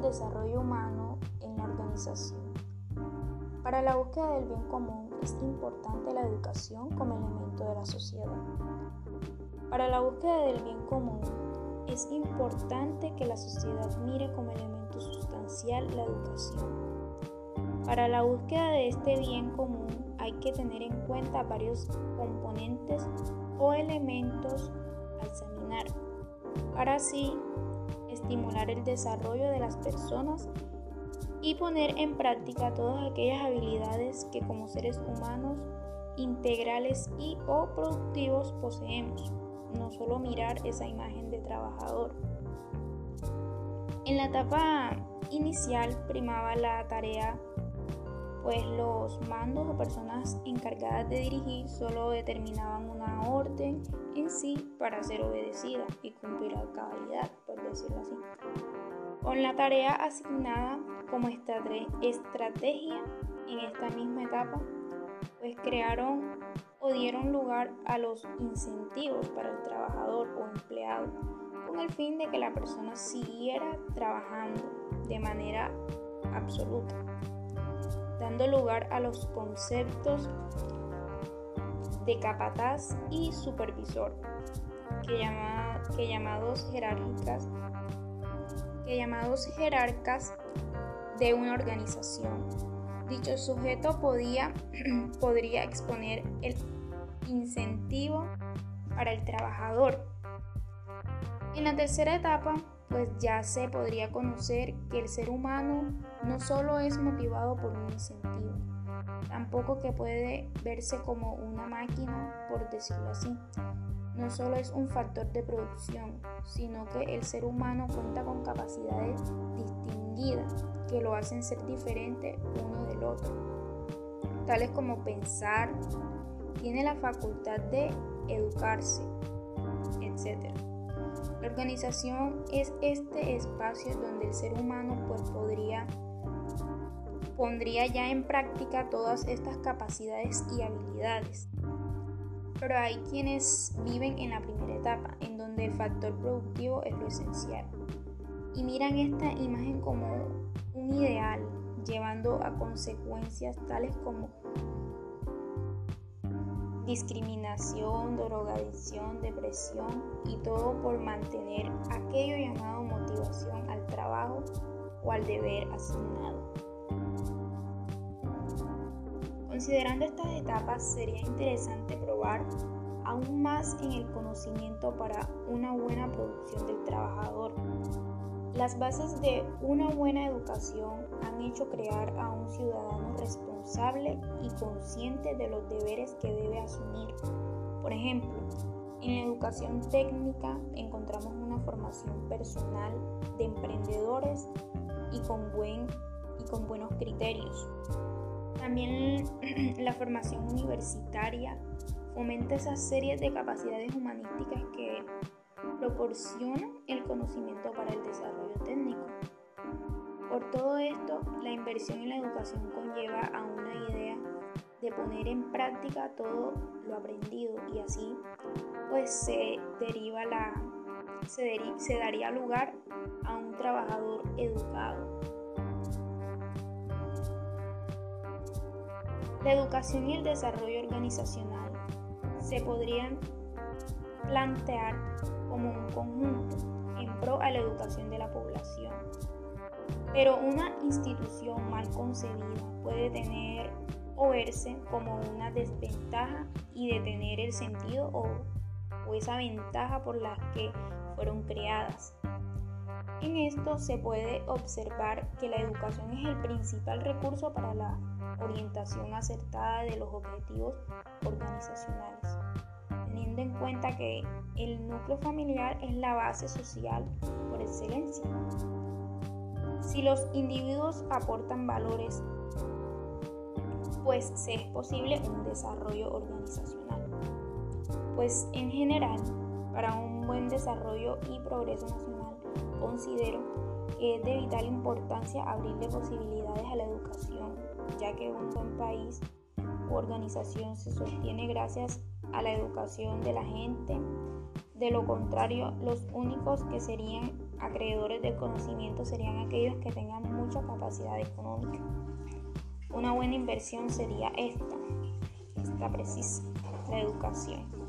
desarrollo humano en la organización. Para la búsqueda del bien común es importante la educación como elemento de la sociedad. Para la búsqueda del bien común es importante que la sociedad mire como elemento sustancial la educación. Para la búsqueda de este bien común hay que tener en cuenta varios componentes o elementos a examinar, para así estimular el desarrollo de las personas y poner en práctica todas aquellas habilidades que como seres humanos integrales y o productivos poseemos, no solo mirar esa imagen de trabajador. En la etapa inicial primaba la tarea pues los mandos o personas encargadas de dirigir solo determinaban una orden en sí para ser obedecida y cumplir a cabalidad, por decirlo así. Con la tarea asignada como estrategia en esta misma etapa, pues crearon o dieron lugar a los incentivos para el trabajador o empleado, con el fin de que la persona siguiera trabajando de manera absoluta dando lugar a los conceptos de capataz y supervisor, que, llamados jerárquicas, que llamados jerarcas de una organización. Dicho sujeto podía, podría exponer el incentivo para el trabajador. En la tercera etapa, pues ya se podría conocer que el ser humano no solo es motivado por un incentivo, tampoco que puede verse como una máquina, por decirlo así. No solo es un factor de producción, sino que el ser humano cuenta con capacidades distinguidas que lo hacen ser diferente uno del otro, tales como pensar, tiene la facultad de educarse, etc. La organización es este espacio donde el ser humano pues podría pondría ya en práctica todas estas capacidades y habilidades. Pero hay quienes viven en la primera etapa, en donde el factor productivo es lo esencial. Y miran esta imagen como un ideal, llevando a consecuencias tales como discriminación, drogadicción, depresión y todo por mantener aquello llamado motivación al trabajo o al deber asignado. Considerando estas etapas sería interesante probar aún más en el conocimiento para una buena producción del trabajador. Las bases de una buena educación han hecho crear a un ciudadano responsable y consciente de los deberes que debe asumir. Por ejemplo, en la educación técnica encontramos una formación personal de emprendedores y con, buen, y con buenos criterios. También la formación universitaria fomenta esas series de capacidades humanísticas que proporcionan el conocimiento para el desarrollo técnico. Por todo esto, la inversión en la educación conlleva a una idea de poner en práctica todo lo aprendido y así pues se deriva la se, se daría lugar a un trabajador educado. La educación y el desarrollo organizacional se podrían plantear como un conjunto en pro a la educación de la población. Pero una institución mal concebida puede tener o verse como una desventaja y detener el sentido o, o esa ventaja por la que fueron creadas. En esto se puede observar que la educación es el principal recurso para la orientación acertada de los objetivos organizacionales teniendo en cuenta que el núcleo familiar es la base social por excelencia. Si los individuos aportan valores, pues se es posible un desarrollo organizacional. Pues en general, para un buen desarrollo y progreso nacional, considero que es de vital importancia abrirle posibilidades a la educación, ya que un buen país organización se sostiene gracias a la educación de la gente. De lo contrario, los únicos que serían acreedores del conocimiento serían aquellos que tengan mucha capacidad económica. Una buena inversión sería esta, esta precisa, la educación.